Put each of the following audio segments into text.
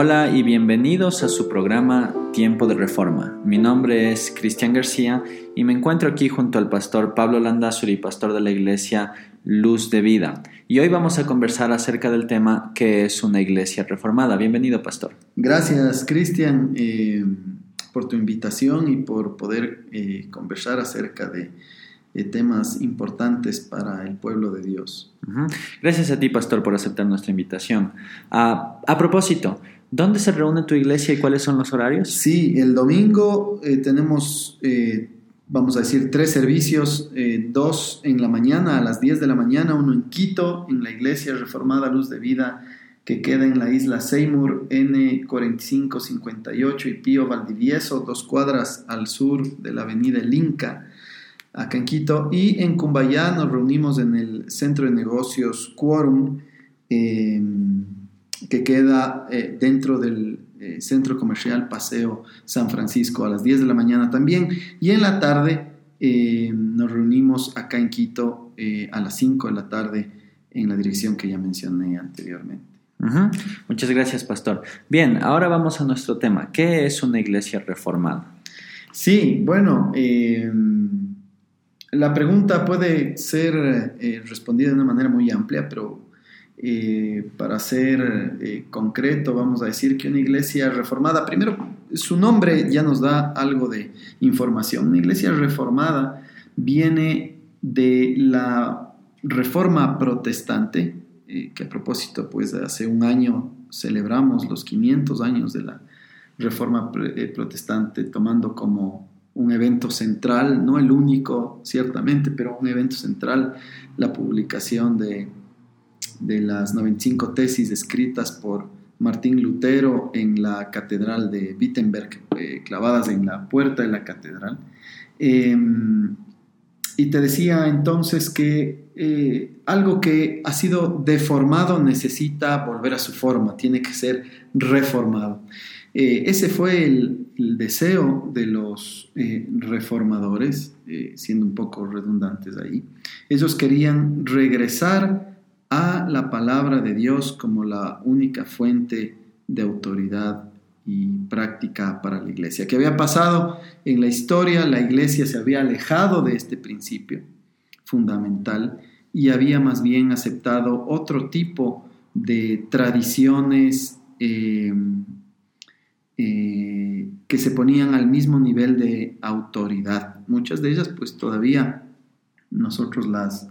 Hola y bienvenidos a su programa Tiempo de Reforma. Mi nombre es Cristian García y me encuentro aquí junto al pastor Pablo Landazuri, pastor de la iglesia Luz de Vida. Y hoy vamos a conversar acerca del tema que es una iglesia reformada. Bienvenido, pastor. Gracias, Cristian, eh, por tu invitación y por poder eh, conversar acerca de temas importantes para el pueblo de Dios. Gracias a ti, pastor, por aceptar nuestra invitación. Ah, a propósito, ¿Dónde se reúne tu iglesia y cuáles son los horarios? Sí, el domingo eh, tenemos, eh, vamos a decir, tres servicios, eh, dos en la mañana, a las 10 de la mañana, uno en Quito, en la iglesia reformada Luz de Vida, que queda en la isla Seymour, N4558 y Pío Valdivieso, dos cuadras al sur de la avenida El Inca, acá en Quito. Y en Cumbayá nos reunimos en el centro de negocios Quorum que queda eh, dentro del eh, centro comercial Paseo San Francisco a las 10 de la mañana también. Y en la tarde eh, nos reunimos acá en Quito a las 5 de la tarde en la dirección que ya mencioné anteriormente. Muchas gracias, pastor. Bien, ahora vamos a nuestro tema. ¿Qué es una iglesia reformada? Sí, bueno, la pregunta puede ser respondida de una manera muy amplia, pero eh, para ser eh, concreto, vamos a decir que una iglesia reformada, primero, su nombre ya nos da algo de información. Una iglesia reformada viene de la reforma protestante, eh, que a propósito, pues hace un año celebramos los 500 años de la reforma protestante, tomando como un evento central, no el único, ciertamente, pero un evento central, la publicación de de las 95 tesis escritas por Martín Lutero en la catedral de Wittenberg, eh, clavadas en la puerta de la catedral. Em, y te decía entonces que eh, algo que ha sido deformado necesita volver a su forma, tiene que ser reformado. Eh, ese fue el, el, deseo de los reformadores, siendo un poco redundantes ahí. Ellos querían regresar a la palabra de Dios como la única fuente de autoridad y práctica para la iglesia. ¿Qué había pasado en la historia? La iglesia se había alejado de este principio fundamental y había más bien aceptado otro tipo de tradiciones eh, eh, que se ponían al mismo nivel de autoridad. Muchas de ellas pues todavía nosotros las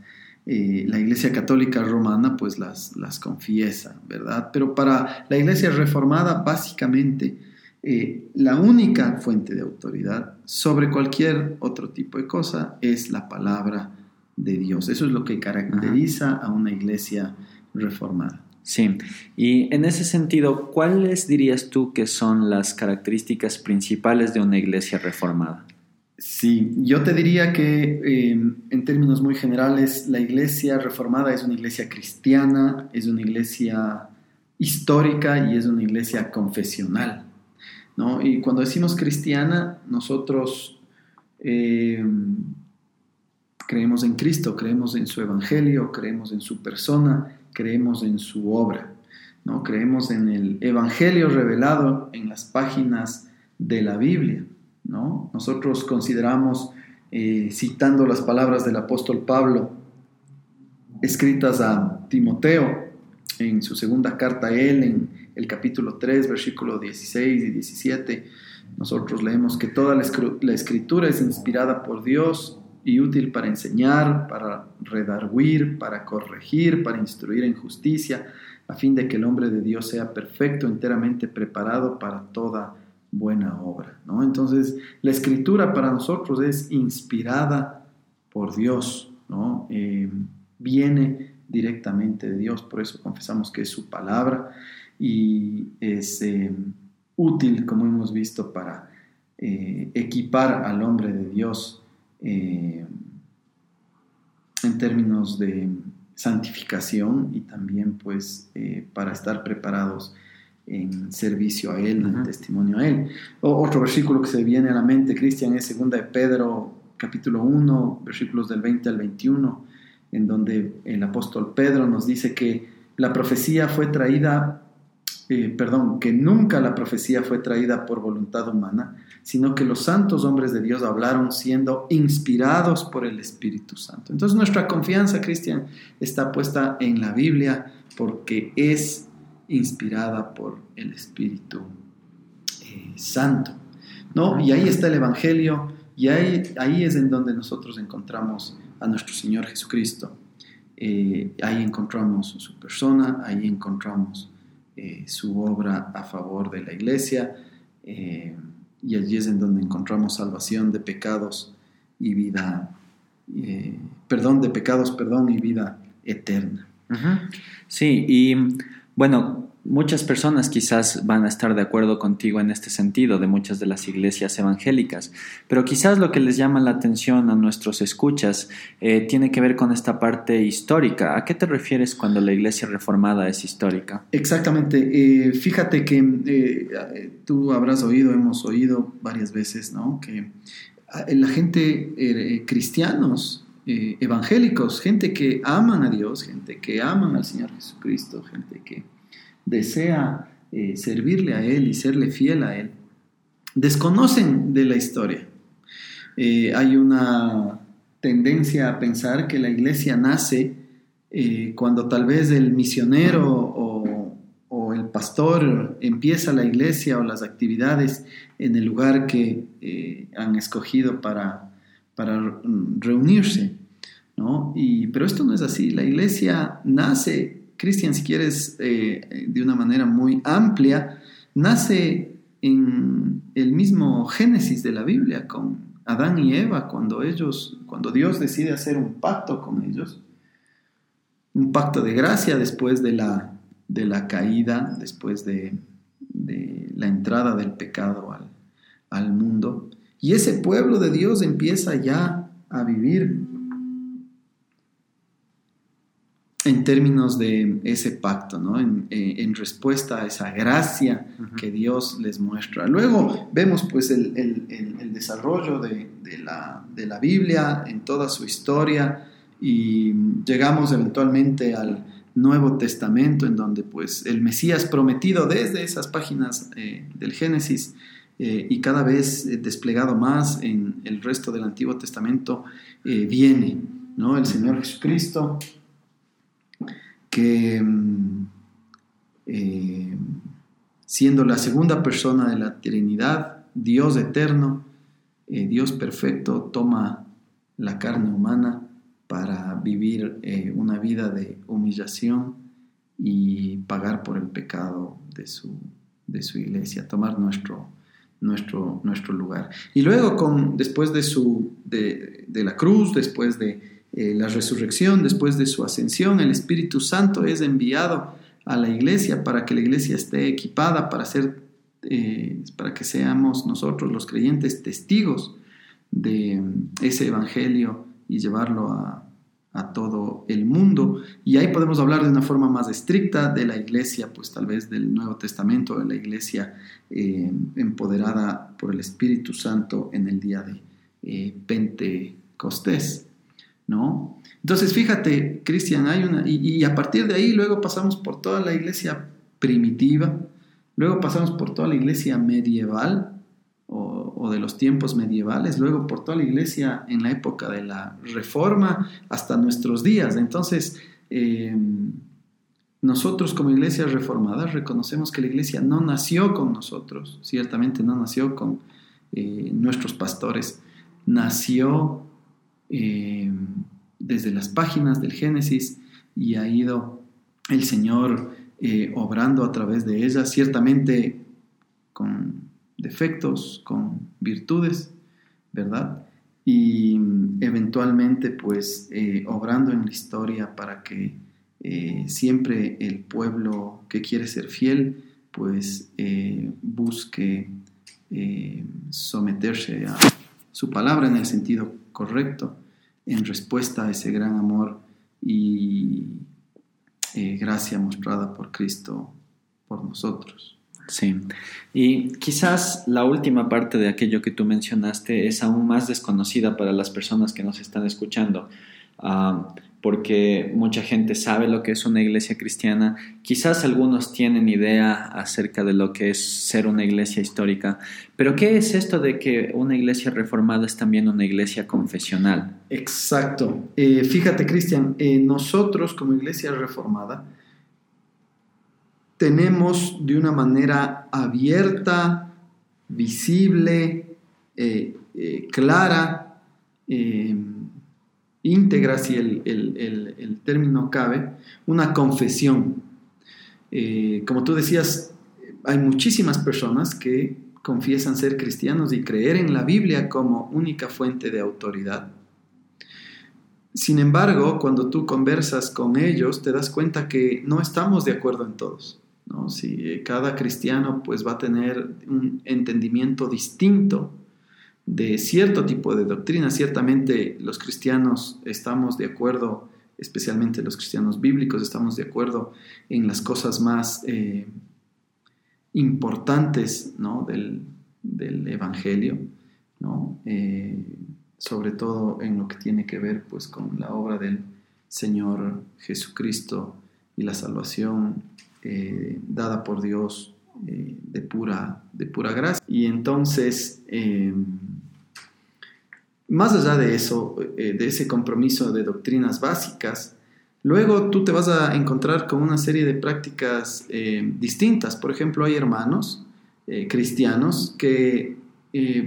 eh, la Iglesia Católica Romana pues las, las confiesa, ¿verdad? Pero para la Iglesia Reformada básicamente eh, la única fuente de autoridad sobre cualquier otro tipo de cosa es la palabra de Dios. Eso es lo que caracteriza a una iglesia reformada. Sí, y en ese sentido, ¿cuáles dirías tú que son las características principales de una iglesia reformada? Sí, yo te diría que em, en términos muy generales la iglesia reformada es una iglesia cristiana, es una iglesia histórica y es una iglesia confesional. ¿no? Y cuando decimos cristiana, nosotros em, creemos en Cristo, creemos en su evangelio, creemos en su persona, creemos en su obra. ¿no? Creemos en el evangelio revelado en las páginas de la Biblia. Nosotros consideramos, eh, citando las palabras del apóstol Pablo, escritas a Timoteo en su segunda carta a él, en el capítulo 3, versículo 16 y 17, nosotros leemos que toda la escritura es inspirada por Dios y útil para enseñar, para redarguir, para corregir, para instruir en justicia, a fin de que el hombre de Dios sea perfecto, enteramente preparado para toda buena obra. ¿no? Entonces, la escritura para nosotros es inspirada por Dios, ¿no? Eh, viene directamente de Dios, por eso confesamos que es su palabra y es eh, útil, como hemos visto, para eh, equipar al hombre de Dios en términos de santificación y también pues para estar preparados en servicio a Él, en testimonio a Él. otro versículo que se viene a la mente, Cristian, es 2 de Pedro, capítulo 1, versículos del 20 al 21, en donde el apóstol Pedro nos dice que la profecía fue traída eh, perdón, que nunca la profecía fue traída por voluntad humana, sino que los santos hombres de Dios hablaron siendo inspirados por el Espíritu Santo. Entonces nuestra confianza, Cristian, está puesta en la Biblia porque es inspirada por el Espíritu eh, Santo. ¿no? Y ahí está el Evangelio, y ahí, ahí es en donde nosotros encontramos a nuestro Señor Jesucristo. Eh, ahí encontramos su persona, ahí encontramos eh, su obra a favor de la iglesia y allí es en donde encontramos salvación de pecados y vida, perdón, de pecados, perdón, y vida eterna. Sí, y bueno, Muchas personas quizás van a estar de acuerdo contigo en este sentido de muchas de las iglesias evangélicas, pero quizás lo que les llama la atención a nuestros escuchas eh, tiene que ver con esta parte histórica. ¿A qué te refieres cuando la iglesia reformada es histórica? Exactamente. Eh, fíjate que eh, tú habrás oído, hemos oído varias veces, ¿no? Que la gente, cristianos, evangélicos, gente que aman a Dios, gente que aman al Señor Jesucristo, gente que desea eh, servirle a Él y serle fiel a Él, desconocen de la historia. Eh, hay una tendencia a pensar que la iglesia nace eh, cuando tal vez el misionero o, el pastor empieza la iglesia o las actividades en el lugar que han escogido para, para reunirse. ¿no? Y, pero esto no es así, la iglesia nace Cristian, si quieres, eh, de una manera muy amplia, nace en el mismo Génesis de la Biblia, con Adán y Eva, cuando ellos, cuando Dios decide hacer un pacto con ellos, un pacto de gracia después de la, de la caída, después de, la entrada del pecado al, al mundo. Y ese pueblo de Dios empieza ya a vivir en términos de ese pacto, ¿no? en, eh, respuesta a esa gracia que Dios les muestra. Luego vemos pues el, desarrollo de, la, de, la, Biblia en toda su historia y llegamos eventualmente al Nuevo Testamento en donde pues el Mesías prometido desde esas páginas eh, del Génesis eh, y cada vez desplegado más en el resto del Antiguo Testamento viene, ¿no? El Señor Jesucristo que mm, eh, siendo la segunda persona de la Trinidad, Dios eterno, eh, Dios perfecto, toma la carne humana para vivir eh, una vida de humillación y pagar por el pecado de su, de su iglesia, tomar nuestro, nuestro, nuestro lugar. Y luego, con, después de, su, de, de la cruz, después de eh, la resurrección, después de su ascensión, el Espíritu Santo es enviado a la iglesia para que la iglesia esté equipada para ser, eh, para que seamos nosotros los creyentes testigos de ese evangelio y llevarlo a, todo el mundo. Y ahí podemos hablar de una forma más estricta de la iglesia, pues tal vez del Nuevo Testamento, de la iglesia eh, empoderada por el Espíritu Santo en el día de Pentecostés. ¿no? Entonces, fíjate, Cristian, hay una, y, a partir de ahí luego pasamos por toda la iglesia primitiva, luego pasamos por toda la iglesia medieval o, de los tiempos medievales, luego por toda la iglesia en la época de la reforma hasta nuestros días. Entonces, em, nosotros como iglesia reformada reconocemos que la iglesia no nació con nosotros, ciertamente no nació con eh, nuestros pastores, nació eh, desde las páginas del Génesis y ha ido el Señor eh, obrando a través de ellas, ciertamente con defectos, con virtudes, ¿verdad? Y eventualmente pues eh, obrando en la historia para que siempre el pueblo que quiere ser fiel pues busque someterse a su palabra en el sentido correcto en respuesta a ese gran amor y eh, gracia mostrada por Cristo por nosotros. Sí, y quizás la última parte de aquello que tú mencionaste es aún más desconocida para las personas que nos están escuchando. ah, porque mucha gente sabe lo que es una iglesia cristiana. Quizás algunos tienen idea acerca de lo que es ser una iglesia histórica, pero ¿qué es esto de que una iglesia reformada es también una iglesia confesional? Exacto. Eh, fíjate, Cristian, eh, nosotros como iglesia reformada tenemos de una manera abierta, visible, eh, clara, íntegra, si el, término cabe, una confesión. Eh, como tú decías, hay muchísimas personas que confiesan ser cristianos y creer en la Biblia como única fuente de autoridad. Sin embargo, cuando tú conversas con ellos, te das cuenta que no estamos de acuerdo en todos. ¿No? Si eh, cada cristiano pues, va a tener un entendimiento distinto de cierto tipo de doctrina. Ciertamente los cristianos estamos de acuerdo, especialmente los cristianos bíblicos, estamos de acuerdo en las cosas más eh, importantes del, Evangelio, eh, sobre todo en lo que tiene que ver pues, con la obra del Señor Jesucristo y la salvación eh, dada por Dios de, pura, de pura gracia. Y entonces más allá de eso, eh, de ese compromiso de doctrinas básicas, luego tú te vas a encontrar con una serie de prácticas eh, distintas. Por ejemplo, hay hermanos eh, cristianos que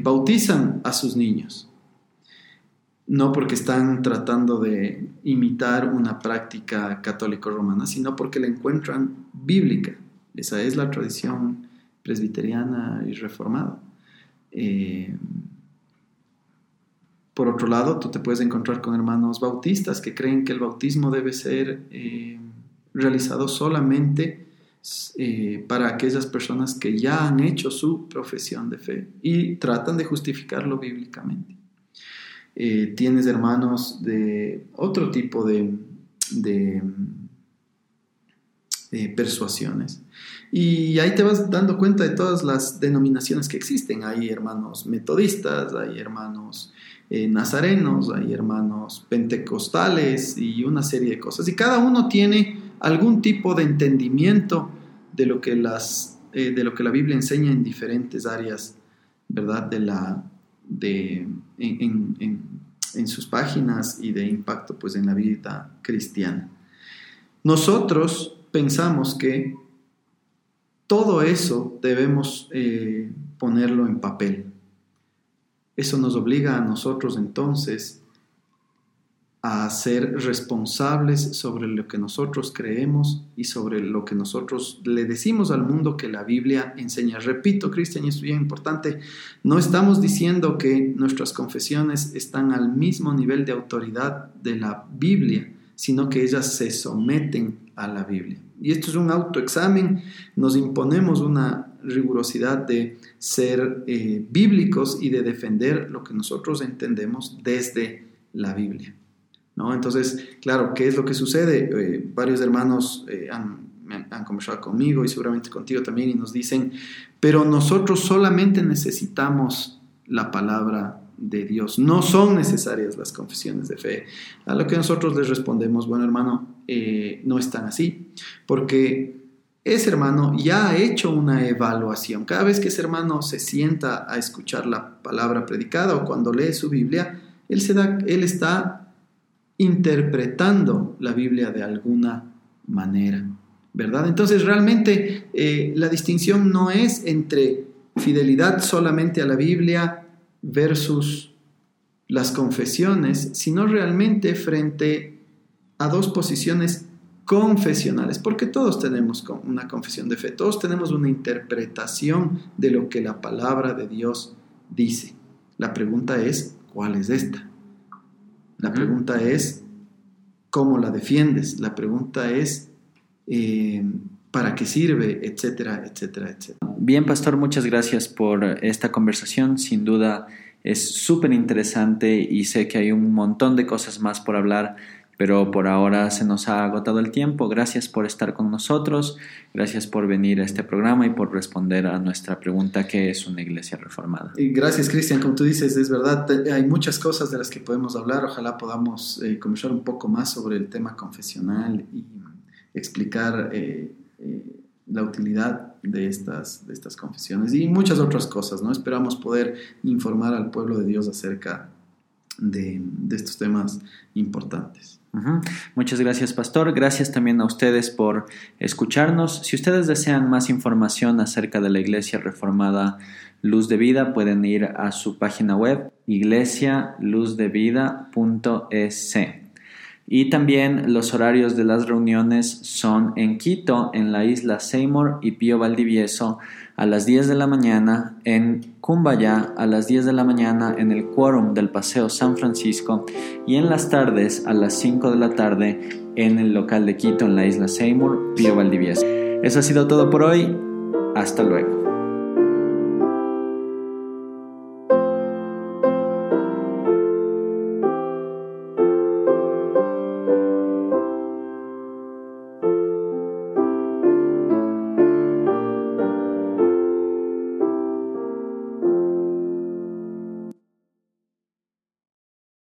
bautizan a sus niños, no porque están tratando de imitar una práctica católico-romana, sino porque la encuentran bíblica. Esa es la tradición presbiteriana y reformada. Por otro lado, tú te puedes encontrar con hermanos bautistas que creen que el bautismo debe ser eh, realizado solamente eh, para aquellas personas que ya han hecho su profesión de fe y tratan de justificarlo bíblicamente. Eh, tienes hermanos de otro tipo de, persuasiones. Y ahí te vas dando cuenta de todas las denominaciones que existen. Hay hermanos metodistas, hay hermanos eh, nazarenos, hay hermanos pentecostales y una serie de cosas. Y cada uno tiene algún tipo de entendimiento de lo que, las, eh, de lo que la Biblia enseña en diferentes áreas, ¿verdad? De la, de, en, en sus páginas y de impacto pues, en la vida cristiana. Nosotros pensamos que todo eso debemos eh, ponerlo en papel. Eso nos obliga a nosotros entonces a ser responsables sobre lo que nosotros creemos y sobre lo que nosotros le decimos al mundo que la Biblia enseña. Repito, Cristian, y esto es bien importante, no estamos diciendo que nuestras confesiones están al mismo nivel de autoridad de la Biblia, sino que ellas se someten a la Biblia. Y esto es un autoexamen, nos imponemos una rigurosidad de ser eh, bíblicos y de defender lo que nosotros entendemos desde la Biblia. ¿No? Entonces, claro, ¿qué es lo que sucede? Eh, varios hermanos eh, han, han conversado conmigo y seguramente contigo también y nos dicen, pero nosotros solamente necesitamos la palabra de Dios. No son necesarias las confesiones de fe. A lo que nosotros les respondemos, bueno hermano, no es tan así, porque ese hermano ya ha hecho una evaluación. Cada vez que ese hermano se sienta a escuchar la palabra predicada o cuando lee su Biblia, él, se da, él está interpretando la Biblia de alguna manera, ¿verdad? Entonces realmente eh, la distinción no es entre fidelidad solamente a la Biblia versus las confesiones, sino realmente frente a dos posiciones confesionales, porque todos tenemos una confesión de fe, todos tenemos una interpretación de lo que la palabra de Dios dice. La pregunta es, ¿cuál es esta? La pregunta es, ¿cómo la defiendes? La pregunta es, eh, ¿para qué sirve? Etcétera, etcétera, etcétera. Bien, pastor, muchas gracias por esta conversación. Sin duda es súper interesante y sé que hay un montón de cosas más por hablar pero por ahora se nos ha agotado el tiempo. Gracias por estar con nosotros, gracias por venir a este programa y por responder a nuestra pregunta, ¿qué es una iglesia reformada? Gracias, Cristian. Como tú dices, es verdad, hay muchas cosas de las que podemos hablar. Ojalá podamos eh, conversar un poco más sobre el tema confesional y explicar eh, eh, la utilidad de estas, de estas confesiones y muchas otras cosas. ¿no? Esperamos poder informar al pueblo de Dios acerca de, estos temas importantes. Muchas gracias, Pastor. Gracias también a ustedes por escucharnos. Si ustedes desean más información acerca de la Iglesia Reformada Luz de Vida, pueden ir a su página web iglesialuzdevida.es. Y también los horarios de las reuniones son en Quito, en la isla Seymour y Pío Valdivieso, a las 10 de la mañana, en Cumbayá a las 10 de la mañana en el Quórum del Paseo San Francisco y en las tardes a las 5 de la tarde en el local de Quito en la isla Seymour, Pío Valdivieso. Eso ha sido todo por hoy. Hasta luego.